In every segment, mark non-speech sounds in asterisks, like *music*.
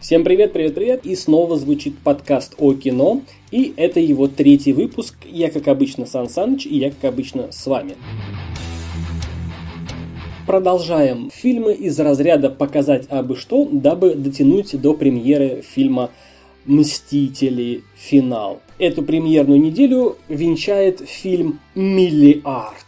Всем привет, привет, привет! И снова звучит подкаст о кино. И это его третий выпуск. Я, как обычно, Сан Саныч, и я, как обычно, с вами. Продолжаем фильмы из разряда «показать абы что», дабы дотянуть до премьеры фильма «Мстители. Финал». Эту премьерную неделю венчает фильм «Миллиард».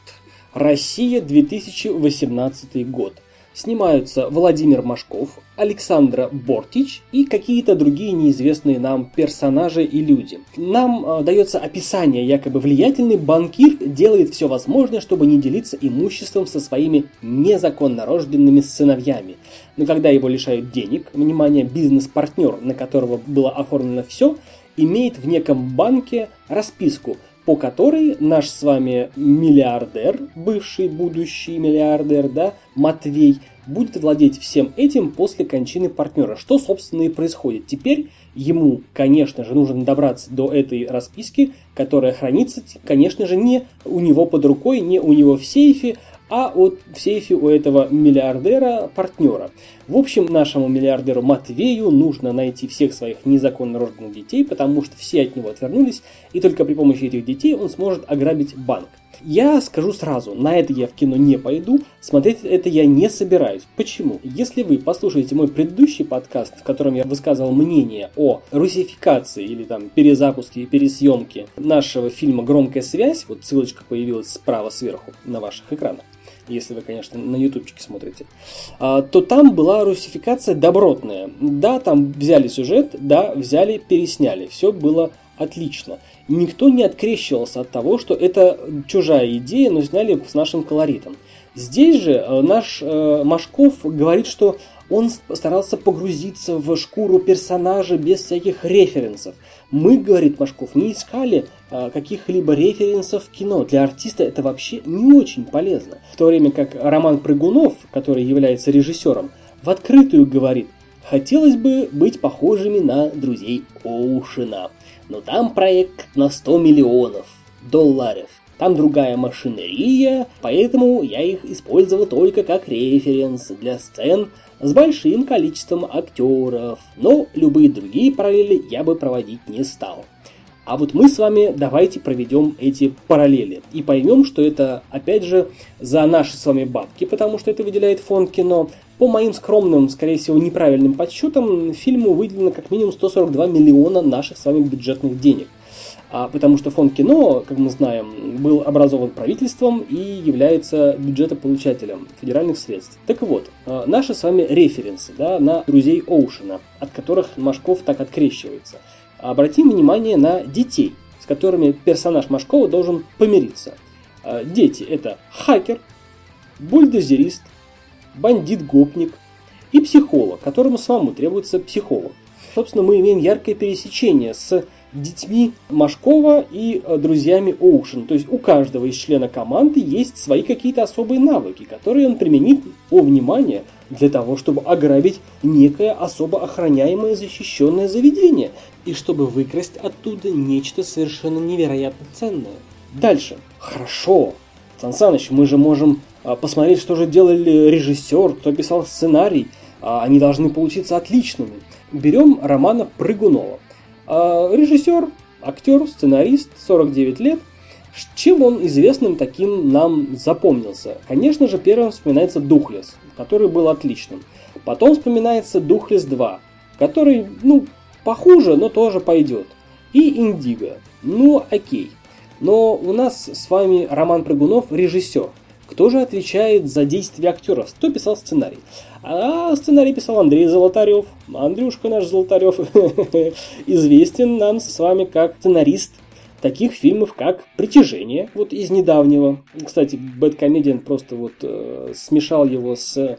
Россия, 2018 год. Снимаются Владимир Машков, Александра Бортич и какие-то другие неизвестные нам персонажи и люди. Нам э, дается описание, якобы влиятельный банкир делает все возможное, чтобы не делиться имуществом со своими незаконно рожденными сыновьями. Но когда его лишают денег, внимание, бизнес-партнер, на которого было оформлено все, имеет в неком банке расписку – по которой наш с вами миллиардер, бывший будущий миллиардер, да, Матвей, будет владеть всем этим после кончины партнера. Что, собственно, и происходит. Теперь ему, конечно же, нужно добраться до этой расписки, которая хранится, конечно же, не у него под рукой, не у него в сейфе, а от, в сейфе у этого миллиардера партнера. В общем, нашему миллиардеру Матвею нужно найти всех своих незаконно рожденных детей, потому что все от него отвернулись, и только при помощи этих детей он сможет ограбить банк. Я скажу сразу, на это я в кино не пойду, смотреть это я не собираюсь. Почему? Если вы послушаете мой предыдущий подкаст, в котором я высказывал мнение о русификации или там перезапуске и пересъемке нашего фильма «Громкая связь», вот ссылочка появилась справа сверху на ваших экранах, если вы, конечно, на ютубчике смотрите, а, то там была русификация добротная. Да, там взяли сюжет, да, взяли, пересняли. Все было отлично. Никто не открещивался от того, что это чужая идея, но сняли с нашим колоритом. Здесь же э, наш э, Машков говорит, что он старался погрузиться в шкуру персонажа без всяких референсов. Мы, говорит Машков, не искали а, каких-либо референсов в кино. Для артиста это вообще не очень полезно. В то время как Роман Прыгунов, который является режиссером, в открытую говорит, хотелось бы быть похожими на друзей Оушена. Но там проект на 100 миллионов долларов. Там другая машинерия, поэтому я их использовал только как референс для сцен с большим количеством актеров, но любые другие параллели я бы проводить не стал. А вот мы с вами давайте проведем эти параллели и поймем, что это, опять же, за наши с вами бабки, потому что это выделяет фонд кино. По моим скромным, скорее всего, неправильным подсчетам, фильму выделено как минимум 142 миллиона наших с вами бюджетных денег – потому что фонд кино, как мы знаем, был образован правительством и является бюджетополучателем федеральных средств. Так вот, а, наши с вами референсы да, на друзей Оушена, от которых Машков так открещивается. Обратим внимание на детей, с которыми персонаж Машкова должен помириться. А, дети – это хакер, бульдозерист, бандит-гопник и психолог, которому самому требуется психолог. Собственно, мы имеем яркое пересечение с детьми Машкова и э, друзьями Оушен. То есть у каждого из члена команды есть свои какие-то особые навыки, которые он применит, о внимание, для того, чтобы ограбить некое особо охраняемое защищенное заведение и чтобы выкрасть оттуда нечто совершенно невероятно ценное. Дальше. Хорошо. Сан Саныч, мы же можем а, посмотреть, что же делали режиссер, кто писал сценарий. А, они должны получиться отличными. Берем романа Прыгунова. А, режиссер, актер, сценарист, 49 лет. Чем он известным таким нам запомнился? Конечно же, первым вспоминается Духлес, который был отличным. Потом вспоминается Духлес 2, который, ну, похуже, но тоже пойдет. И Индиго. Ну, окей. Но у нас с вами Роман Прыгунов режиссер. Кто же отвечает за действия актеров? Кто писал сценарий? А сценарий писал Андрей Золотарев. Андрюшка наш Золотарев *laughs* известен нам с вами как сценарист таких фильмов, как «Притяжение», вот из недавнего. Кстати, Бэткомедиан просто вот э, смешал его с...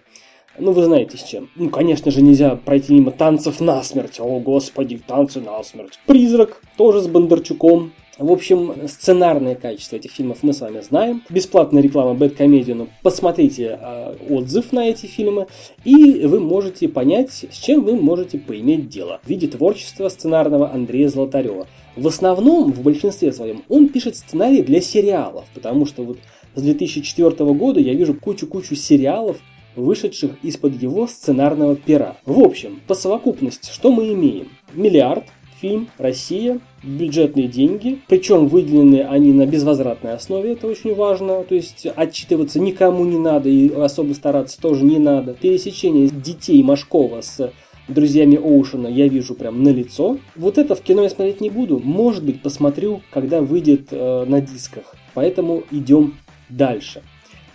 Ну, вы знаете с чем. Ну, конечно же, нельзя пройти мимо танцев на смерть. О, господи, танцы на смерть. «Призрак» тоже с Бондарчуком. В общем, сценарное качество этих фильмов мы с вами знаем. Бесплатная реклама Бэткомедиану. Посмотрите э, отзыв на эти фильмы, и вы можете понять, с чем вы можете поиметь дело в виде творчества сценарного Андрея Золотарева. В основном, в большинстве своем, он пишет сценарии для сериалов, потому что вот с 2004 года я вижу кучу-кучу сериалов, вышедших из-под его сценарного пера. В общем, по совокупности, что мы имеем? Миллиард, фильм, Россия, бюджетные деньги, причем выделены они на безвозвратной основе, это очень важно, то есть отчитываться никому не надо и особо стараться тоже не надо. Пересечение детей Машкова с друзьями Оушена я вижу прям на лицо. Вот это в кино я смотреть не буду, может быть посмотрю, когда выйдет э, на дисках. Поэтому идем дальше.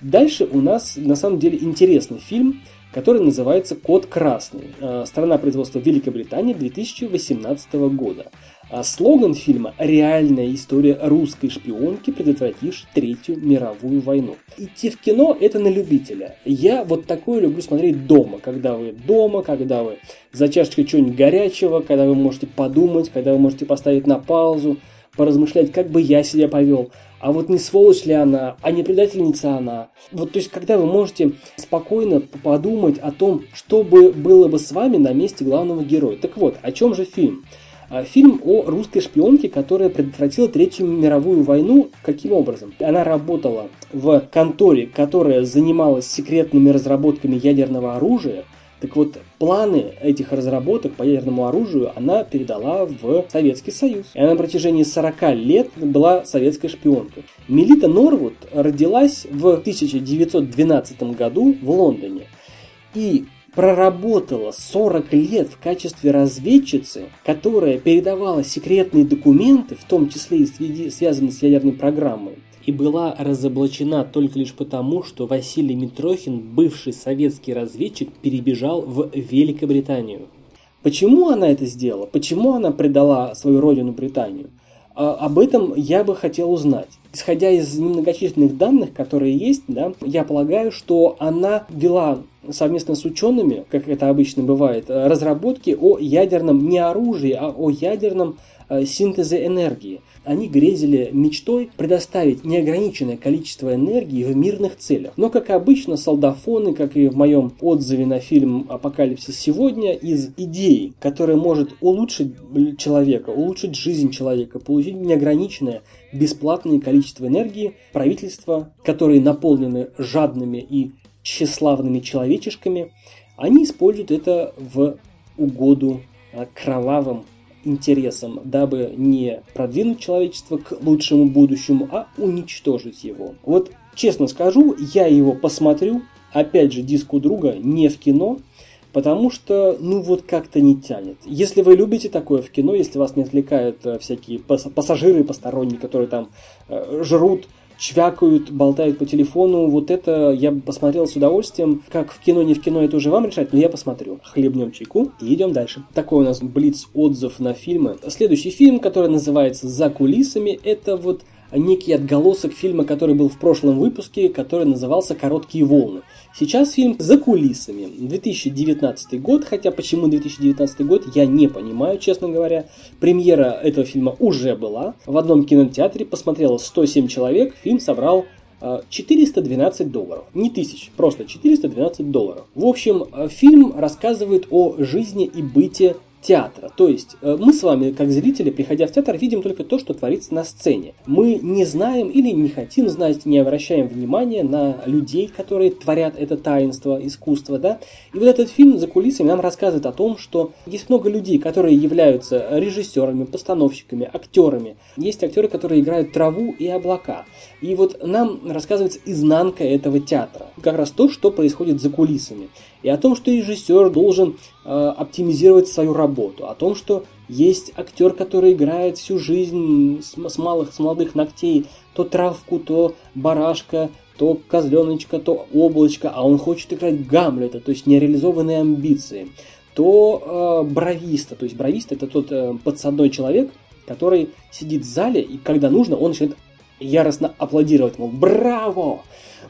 Дальше у нас на самом деле интересный фильм, который называется «Код красный». Э, страна производства Великобритании 2018 года. А слоган фильма «Реальная история русской шпионки, предотвратившей Третью мировую войну». Идти в кино – это на любителя. Я вот такое люблю смотреть дома, когда вы дома, когда вы за чашечкой чего-нибудь горячего, когда вы можете подумать, когда вы можете поставить на паузу, поразмышлять, как бы я себя повел а вот не сволочь ли она, а не предательница она. Вот, то есть, когда вы можете спокойно подумать о том, что бы было бы с вами на месте главного героя. Так вот, о чем же фильм? А, фильм о русской шпионке, которая предотвратила Третью мировую войну. Каким образом? Она работала в конторе, которая занималась секретными разработками ядерного оружия, так вот, планы этих разработок по ядерному оружию она передала в Советский Союз. И она на протяжении 40 лет была советской шпионкой. Мелита Норвуд родилась в 1912 году в Лондоне. И проработала 40 лет в качестве разведчицы, которая передавала секретные документы, в том числе и связанные с ядерной программой, и была разоблачена только лишь потому, что Василий Митрохин, бывший советский разведчик, перебежал в Великобританию. Почему она это сделала? Почему она предала свою родину Британию? А, об этом я бы хотел узнать. Исходя из немногочисленных данных, которые есть, да, я полагаю, что она вела совместно с учеными, как это обычно бывает, разработки о ядерном не оружии, а о ядерном э, синтезе энергии они грезили мечтой предоставить неограниченное количество энергии в мирных целях. Но, как обычно, солдафоны, как и в моем отзыве на фильм «Апокалипсис сегодня», из идеи, которая может улучшить человека, улучшить жизнь человека, получить неограниченное бесплатное количество энергии, правительства, которые наполнены жадными и тщеславными человечешками, они используют это в угоду а, кровавым интересам, дабы не продвинуть человечество к лучшему будущему, а уничтожить его. Вот честно скажу, я его посмотрю, опять же, диск у друга, не в кино, потому что, ну вот как-то не тянет. Если вы любите такое в кино, если вас не отвлекают э, всякие пассажиры посторонние, которые там э, жрут чвякают, болтают по телефону. Вот это я посмотрел с удовольствием. Как в кино, не в кино, это уже вам решать, но я посмотрю. Хлебнем чайку и идем дальше. Такой у нас блиц отзыв на фильмы. Следующий фильм, который называется «За кулисами», это вот некий отголосок фильма, который был в прошлом выпуске, который назывался «Короткие волны». Сейчас фильм «За кулисами». 2019 год, хотя почему 2019 год, я не понимаю, честно говоря. Премьера этого фильма уже была. В одном кинотеатре посмотрело 107 человек, фильм собрал 412 э, долларов. Не тысяч, просто 412 долларов. В общем, э, фильм рассказывает о жизни и быте театра. То есть э, мы с вами, как зрители, приходя в театр, видим только то, что творится на сцене. Мы не знаем или не хотим знать, не обращаем внимания на людей, которые творят это таинство, искусство. Да? И вот этот фильм «За кулисами» нам рассказывает о том, что есть много людей, которые являются режиссерами, постановщиками, актерами. Есть актеры, которые играют траву и облака. И вот нам рассказывается изнанка этого театра. Как раз то, что происходит за кулисами и о том, что режиссер должен э, оптимизировать свою работу, о том, что есть актер, который играет всю жизнь с, с малых, с молодых ногтей, то травку, то барашка, то козленочка, то облачко, а он хочет играть Гамлета, то есть нереализованные амбиции, то э, бровиста, то есть бровист это тот э, подсадной человек, который сидит в зале, и когда нужно, он начинает яростно аплодировать, мол, браво!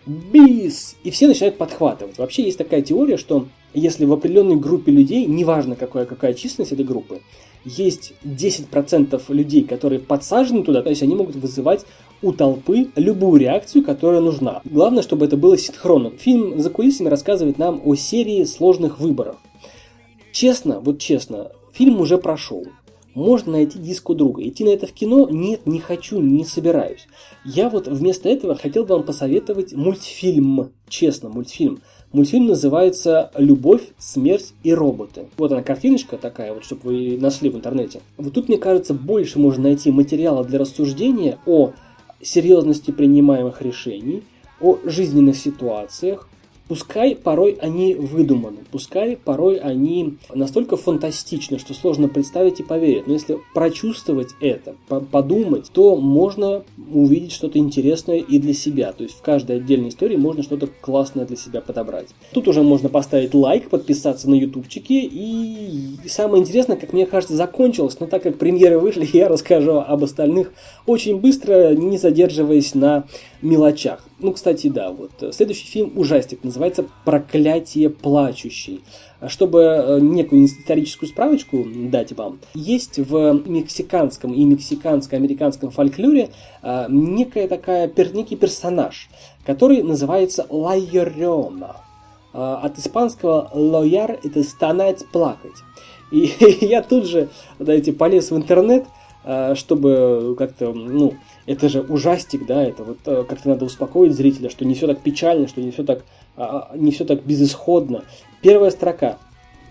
Бис! И все начинают подхватывать. Вообще есть такая теория, что если в определенной группе людей, неважно какая, какая численность этой группы, есть 10% людей, которые подсажены туда, то есть они могут вызывать у толпы любую реакцию, которая нужна. Главное, чтобы это было синхронно. Фильм «За кулисами» рассказывает нам о серии сложных выборов. Честно, вот честно, фильм уже прошел можно найти диск у друга. Идти на это в кино? Нет, не хочу, не собираюсь. Я вот вместо этого хотел бы вам посоветовать мультфильм, честно, мультфильм. Мультфильм называется «Любовь, смерть и роботы». Вот она картиночка такая, вот, чтобы вы нашли в интернете. Вот тут, мне кажется, больше можно найти материала для рассуждения о серьезности принимаемых решений, о жизненных ситуациях, Пускай порой они выдуманы, пускай порой они настолько фантастичны, что сложно представить и поверить. Но если прочувствовать это, подумать, то можно увидеть что-то интересное и для себя. То есть в каждой отдельной истории можно что-то классное для себя подобрать. Тут уже можно поставить лайк, подписаться на ютубчике. И самое интересное, как мне кажется, закончилось. Но так как премьеры вышли, *laughs* я расскажу об остальных очень быстро, не задерживаясь на мелочах. Ну, кстати, да, вот следующий фильм ужастик, называется «Проклятие плачущий». Чтобы э, некую историческую справочку дать вам, есть в мексиканском и мексиканско-американском фольклоре э, некая такая, некий персонаж, который называется Лайорена. Э, от испанского «лояр» — это «стонать, плакать». И *laughs* я тут же, знаете, полез в интернет, чтобы как-то, ну, это же ужастик, да, это вот э, как-то надо успокоить зрителя, что не все так печально, что не все так, а, а, не все так безысходно. Первая строка.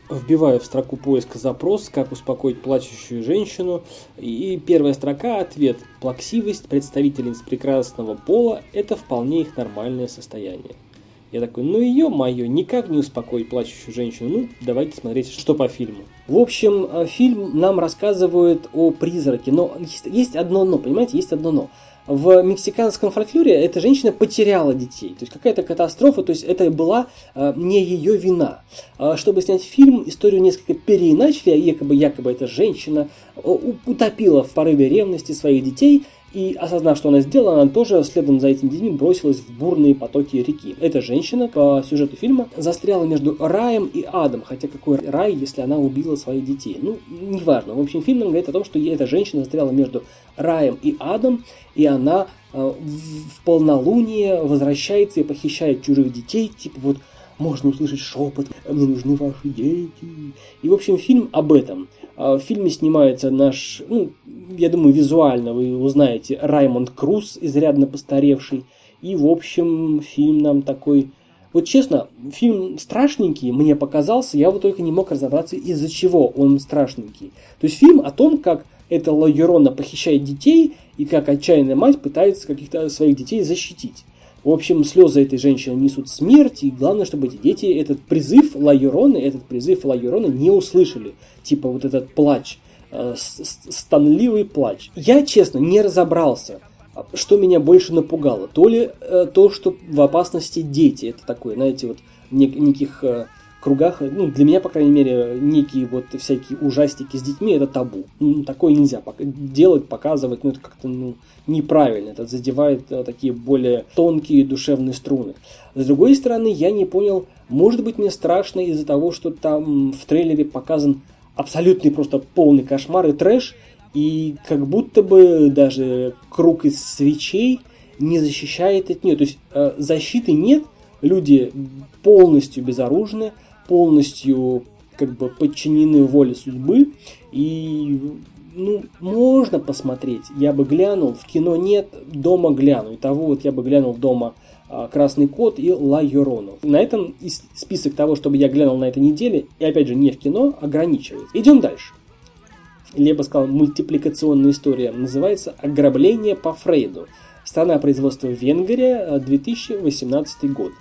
Вбиваю в строку поиска запрос, как успокоить плачущую женщину. И первая строка – ответ. Плаксивость представительниц прекрасного пола – это вполне их нормальное состояние. Я такой, ну ее мое, никак не успокоить плачущую женщину. Ну, давайте смотреть, что по фильму. В общем, э, фильм нам рассказывает о призраке, но есть, есть одно но, понимаете, есть одно но. В мексиканском фольклоре эта женщина потеряла детей. То есть какая-то катастрофа, то есть это была э, не ее вина. Э, чтобы снять фильм, историю несколько переиначили, якобы, якобы эта женщина э, утопила в порыве ревности своих детей – и осознав, что она сделала, она тоже следом за этими детьми бросилась в бурные потоки реки. Эта женщина по сюжету фильма застряла между раем и адом. Хотя какой рай, если она убила своих детей? Ну, неважно. В общем, фильм нам говорит о том, что эта женщина застряла между раем и адом, и она э, в полнолуние возвращается и похищает чужих детей, типа вот можно услышать шепот, мне нужны ваши дети. И, в общем, фильм об этом. А в фильме снимается наш, ну, я думаю, визуально вы узнаете Раймонд Круз, изрядно постаревший. И, в общем, фильм нам такой... Вот честно, фильм страшненький мне показался, я вот только не мог разобраться, из-за чего он страшненький. То есть фильм о том, как эта Лагерона похищает детей и как отчаянная мать пытается каких-то своих детей защитить. В общем, слезы этой женщины несут смерть, и главное, чтобы эти дети этот призыв Лайорона, этот призыв Лайорона не услышали. Типа вот этот плач, э, станливый плач. Я, честно, не разобрался, что меня больше напугало. То ли э, то, что в опасности дети, это такое, знаете, вот нек- неких э, кругах, ну, для меня, по крайней мере, некие вот всякие ужастики с детьми это табу. Ну, такое нельзя делать, показывать, ну, это как-то ну, неправильно. Это задевает а, такие более тонкие душевные струны. С другой стороны, я не понял, может быть, мне страшно из-за того, что там в трейлере показан абсолютный просто полный кошмар и трэш, и как будто бы даже круг из свечей не защищает от нее. То есть э, защиты нет, люди полностью безоружны, полностью как бы подчинены воле судьбы. И ну, можно посмотреть. Я бы глянул, в кино нет, дома гляну. И того вот я бы глянул дома а, Красный кот и Ла Юрону. На этом список того, чтобы я глянул на этой неделе, и опять же не в кино, ограничивается. Идем дальше. Бы сказал, мультипликационная история. Называется «Ограбление по Фрейду». Страна производства Венгрия, 2018 год.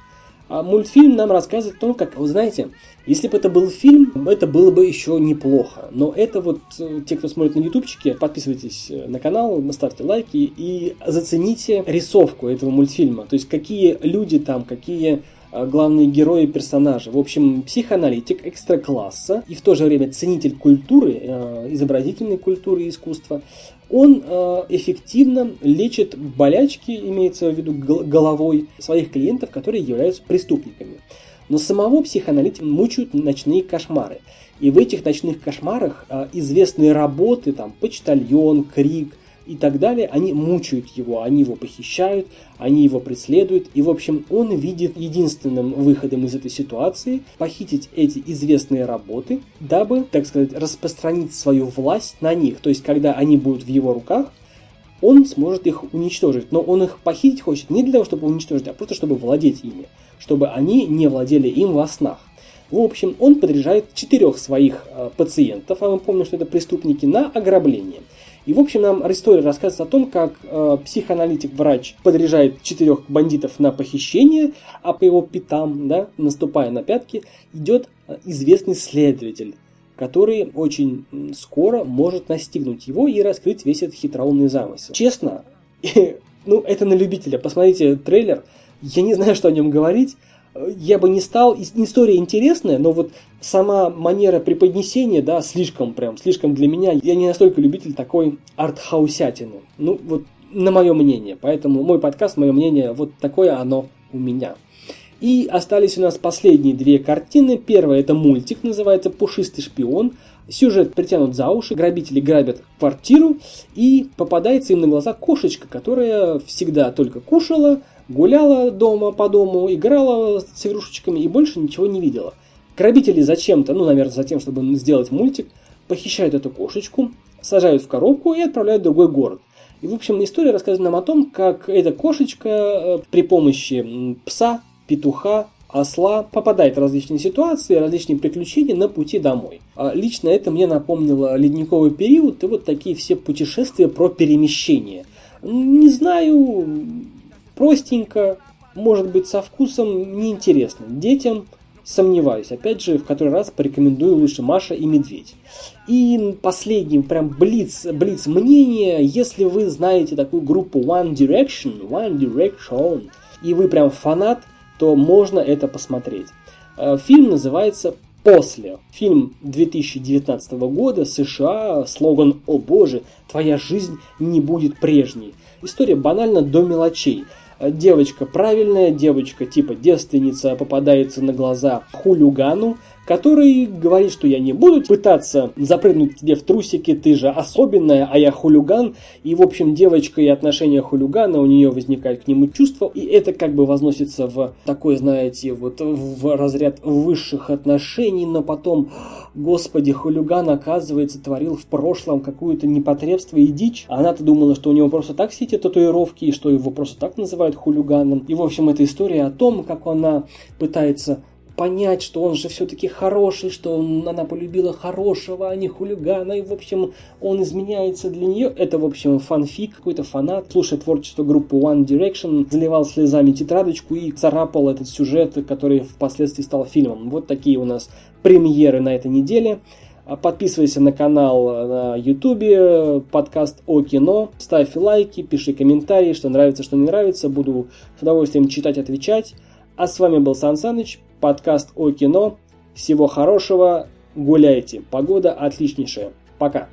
А мультфильм нам рассказывает о том, как, вы знаете, если бы это был фильм, это было бы еще неплохо. Но это вот, э, те, кто смотрит на ютубчике, подписывайтесь э, на канал, ставьте лайки и зацените рисовку этого мультфильма. То есть, какие люди там, какие главные герои и персонажи. В общем, психоаналитик экстра-класса и в то же время ценитель культуры, изобразительной культуры и искусства он э, эффективно лечит болячки, имеется в виду головой своих клиентов, которые являются преступниками. Но самого психоаналитика мучают ночные кошмары. И в этих ночных кошмарах э, известные работы, там, почтальон, крик – и так далее, они мучают его, они его похищают, они его преследуют, и, в общем, он видит единственным выходом из этой ситуации похитить эти известные работы, дабы, так сказать, распространить свою власть на них. То есть, когда они будут в его руках, он сможет их уничтожить. Но он их похитить хочет не для того, чтобы уничтожить, а просто чтобы владеть ими. чтобы они не владели им во снах. В общем, он подряжает четырех своих э, пациентов, а мы помним, что это преступники, на ограбление. И, в общем, нам история рассказывает о том, как э, психоаналитик-врач подряжает четырех бандитов на похищение, а по его пятам, да, наступая на пятки, идет э, известный следователь, который очень скоро может настигнуть его и раскрыть весь этот хитроумный замысел. Честно, *laughs* ну, это на любителя. Посмотрите трейлер. Я не знаю, что о нем говорить я бы не стал, история интересная, но вот сама манера преподнесения, да, слишком прям, слишком для меня, я не настолько любитель такой артхаусятины. Ну, вот на мое мнение. Поэтому мой подкаст, мое мнение, вот такое оно у меня. И остались у нас последние две картины. Первая это мультик, называется «Пушистый шпион». Сюжет притянут за уши, грабители грабят квартиру, и попадается им на глаза кошечка, которая всегда только кушала, гуляла дома по дому, играла с игрушечками и больше ничего не видела. Грабители зачем-то, ну, наверное, за тем, чтобы сделать мультик, похищают эту кошечку, сажают в коробку и отправляют в другой город. И, в общем, история рассказывает нам о том, как эта кошечка э, при помощи пса, петуха, осла попадает в различные ситуации, различные приключения на пути домой. А лично это мне напомнило ледниковый период и вот такие все путешествия про перемещение. Не знаю, простенько, может быть со вкусом, неинтересно. Детям сомневаюсь. Опять же, в который раз порекомендую лучше Маша и Медведь. И последний, прям блиц, блиц мнение, если вы знаете такую группу One Direction, One Direction, и вы прям фанат, то можно это посмотреть. Э, фильм называется «После». Фильм 2019 года, США, слоган «О боже, твоя жизнь не будет прежней». История банально до мелочей – девочка правильная, девочка типа девственница попадается на глаза хулигану, который говорит, что я не буду пытаться запрыгнуть тебе в трусики, ты же особенная, а я хулиган. И, в общем, девочка и отношения хулигана, у нее возникает к нему чувство, и это как бы возносится в такой, знаете, вот в разряд высших отношений, но потом, господи, хулиган, оказывается, творил в прошлом какую-то непотребство и дичь. Она-то думала, что у него просто так все эти татуировки, и что его просто так называют хулиганом. И, в общем, эта история о том, как она пытается понять, что он же все-таки хороший, что он, она полюбила хорошего, а не хулигана, и, в общем, он изменяется для нее. Это, в общем, фанфик, какой-то фанат, слушая творчество группы One Direction, заливал слезами тетрадочку и царапал этот сюжет, который впоследствии стал фильмом. Вот такие у нас премьеры на этой неделе. Подписывайся на канал на YouTube, подкаст о кино, ставь лайки, пиши комментарии, что нравится, что не нравится. Буду с удовольствием читать, отвечать. А с вами был Сан Саныч, подкаст о кино. Всего хорошего, гуляйте. Погода отличнейшая. Пока.